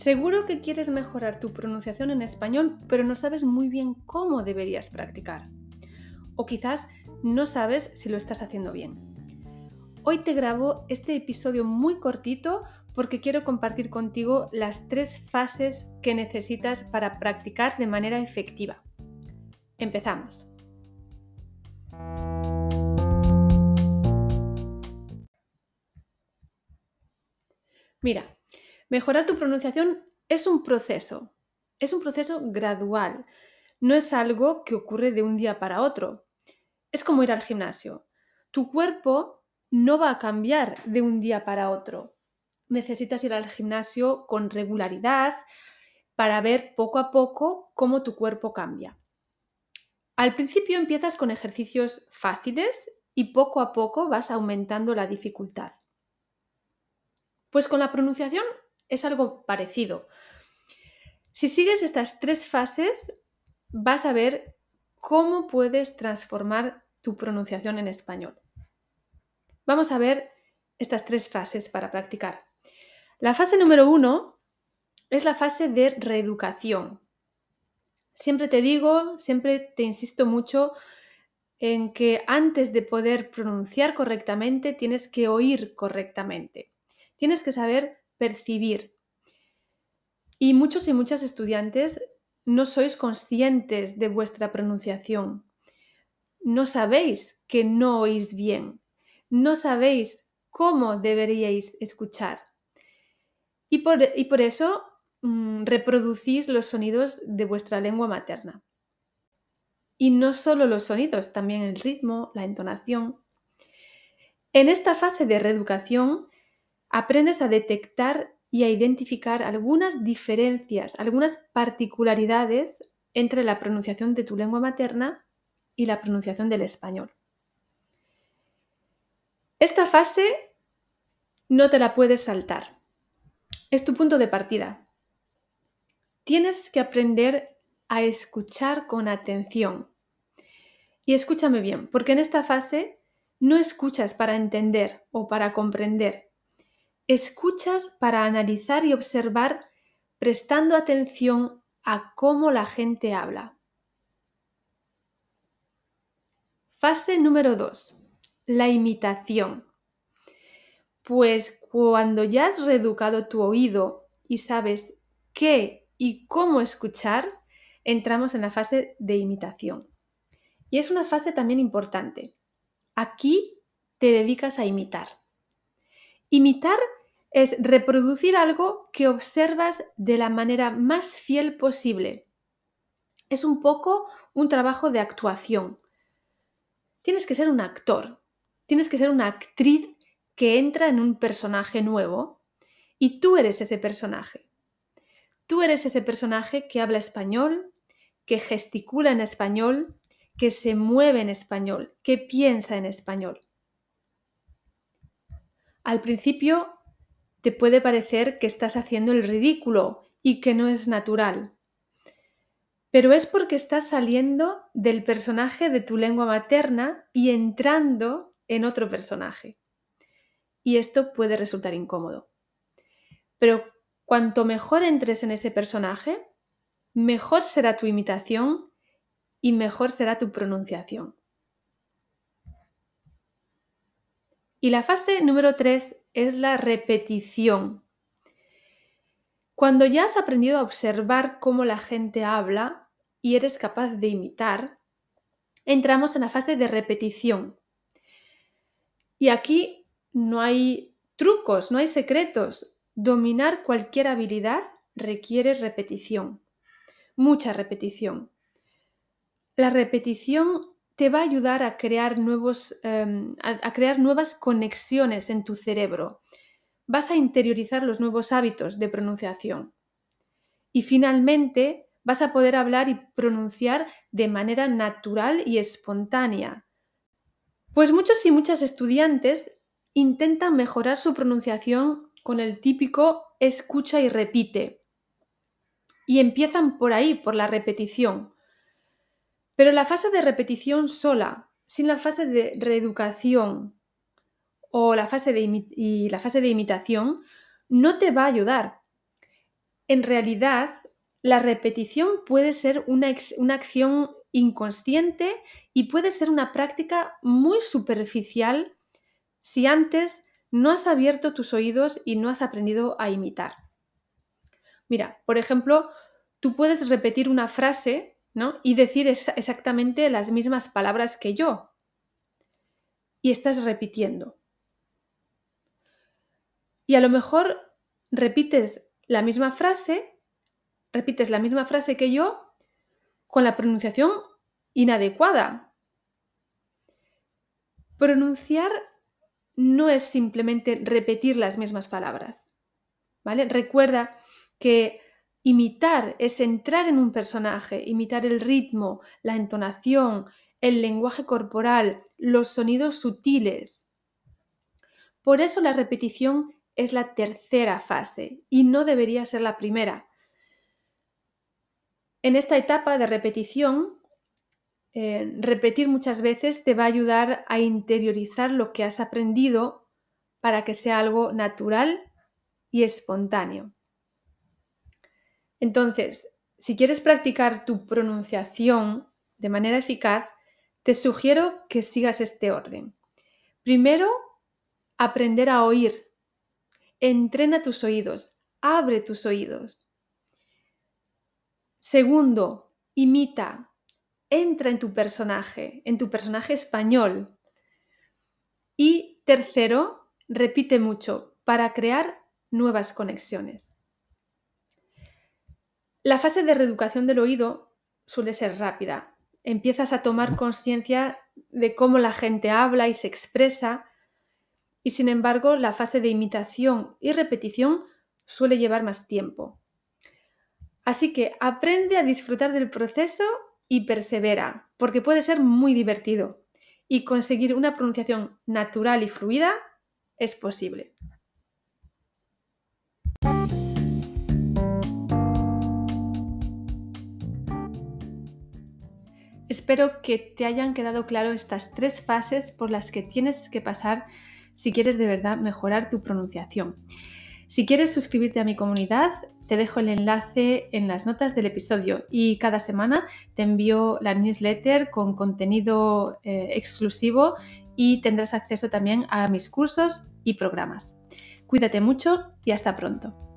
Seguro que quieres mejorar tu pronunciación en español, pero no sabes muy bien cómo deberías practicar. O quizás no sabes si lo estás haciendo bien. Hoy te grabo este episodio muy cortito porque quiero compartir contigo las tres fases que necesitas para practicar de manera efectiva. Empezamos. Mira, Mejorar tu pronunciación es un proceso, es un proceso gradual, no es algo que ocurre de un día para otro. Es como ir al gimnasio. Tu cuerpo no va a cambiar de un día para otro. Necesitas ir al gimnasio con regularidad para ver poco a poco cómo tu cuerpo cambia. Al principio empiezas con ejercicios fáciles y poco a poco vas aumentando la dificultad. Pues con la pronunciación es algo parecido. Si sigues estas tres fases, vas a ver cómo puedes transformar tu pronunciación en español. Vamos a ver estas tres fases para practicar. La fase número uno es la fase de reeducación. Siempre te digo, siempre te insisto mucho en que antes de poder pronunciar correctamente tienes que oír correctamente. Tienes que saber percibir. Y muchos y muchas estudiantes no sois conscientes de vuestra pronunciación. No sabéis que no oís bien. No sabéis cómo deberíais escuchar. Y por, y por eso mm, reproducís los sonidos de vuestra lengua materna. Y no solo los sonidos, también el ritmo, la entonación. En esta fase de reeducación aprendes a detectar y a identificar algunas diferencias, algunas particularidades entre la pronunciación de tu lengua materna y la pronunciación del español. Esta fase no te la puedes saltar. Es tu punto de partida. Tienes que aprender a escuchar con atención. Y escúchame bien, porque en esta fase no escuchas para entender o para comprender, Escuchas para analizar y observar prestando atención a cómo la gente habla. Fase número 2. La imitación. Pues cuando ya has reeducado tu oído y sabes qué y cómo escuchar, entramos en la fase de imitación. Y es una fase también importante. Aquí te dedicas a imitar. Imitar es reproducir algo que observas de la manera más fiel posible. Es un poco un trabajo de actuación. Tienes que ser un actor, tienes que ser una actriz que entra en un personaje nuevo y tú eres ese personaje. Tú eres ese personaje que habla español, que gesticula en español, que se mueve en español, que piensa en español. Al principio te puede parecer que estás haciendo el ridículo y que no es natural. Pero es porque estás saliendo del personaje de tu lengua materna y entrando en otro personaje. Y esto puede resultar incómodo. Pero cuanto mejor entres en ese personaje, mejor será tu imitación y mejor será tu pronunciación. Y la fase número 3 es la repetición. Cuando ya has aprendido a observar cómo la gente habla y eres capaz de imitar, entramos en la fase de repetición. Y aquí no hay trucos, no hay secretos. Dominar cualquier habilidad requiere repetición, mucha repetición. La repetición te va a ayudar a crear, nuevos, em, a, crear nuevas conexiones en tu cerebro. Vas a interiorizar los nuevos hábitos de pronunciación. Y finalmente vas a poder hablar y pronunciar de manera natural y espontánea. Pues muchos y muchas estudiantes intentan mejorar su pronunciación con el típico escucha y repite. Y empiezan por ahí, por la repetición. Pero la fase de repetición sola, sin la fase de reeducación o la fase de, la fase de imitación, no te va a ayudar. en realidad la repetición puede ser una, una acción inconsciente y puede ser una práctica muy superficial si antes no has abierto tus oídos y no has aprendido a imitar. Mira, por ejemplo, tú puedes repetir una frase ¿no? y decir exactamente las mismas palabras que yo. Y estás repitiendo. Y a lo mejor repites la misma frase, repites la misma frase que yo con la pronunciación inadecuada. Pronunciar no es simplemente repetir las mismas palabras. ¿Vale? Recuerda que imitar es entrar en un personaje, imitar el ritmo, la entonación, el lenguaje corporal, los sonidos sutiles. Por eso la repetición es la tercera fase y no debería ser la primera. En esta etapa de repetición, eh, repetir muchas veces te va a ayudar a interiorizar lo que has aprendido para que sea algo natural y espontáneo. Entonces, si quieres practicar tu pronunciación de manera eficaz, te sugiero que sigas este orden. Primero, aprender a oír. Entrena tus oídos, abre tus oídos. Segundo, imita, entra en tu personaje, en tu personaje español. Y tercero, repite mucho para crear nuevas conexiones. La fase de reeducación del oído suele ser rápida. Empiezas a tomar conciencia de cómo la gente habla y se expresa y sin embargo la fase de imitación y repetición suele llevar más tiempo. Así que aprende a disfrutar del proceso y persevera, porque puede ser muy divertido y conseguir una pronunciación natural y fluida es posible. Espero que te hayan quedado claro estas tres fases por las que tienes que pasar si quieres de verdad mejorar tu pronunciación. Si quieres suscribirte a mi comunidad, te dejo el enlace en las notas del episodio y cada semana te envío la newsletter con contenido eh, exclusivo y tendrás acceso también a mis cursos y programas. Cuídate mucho y hasta pronto.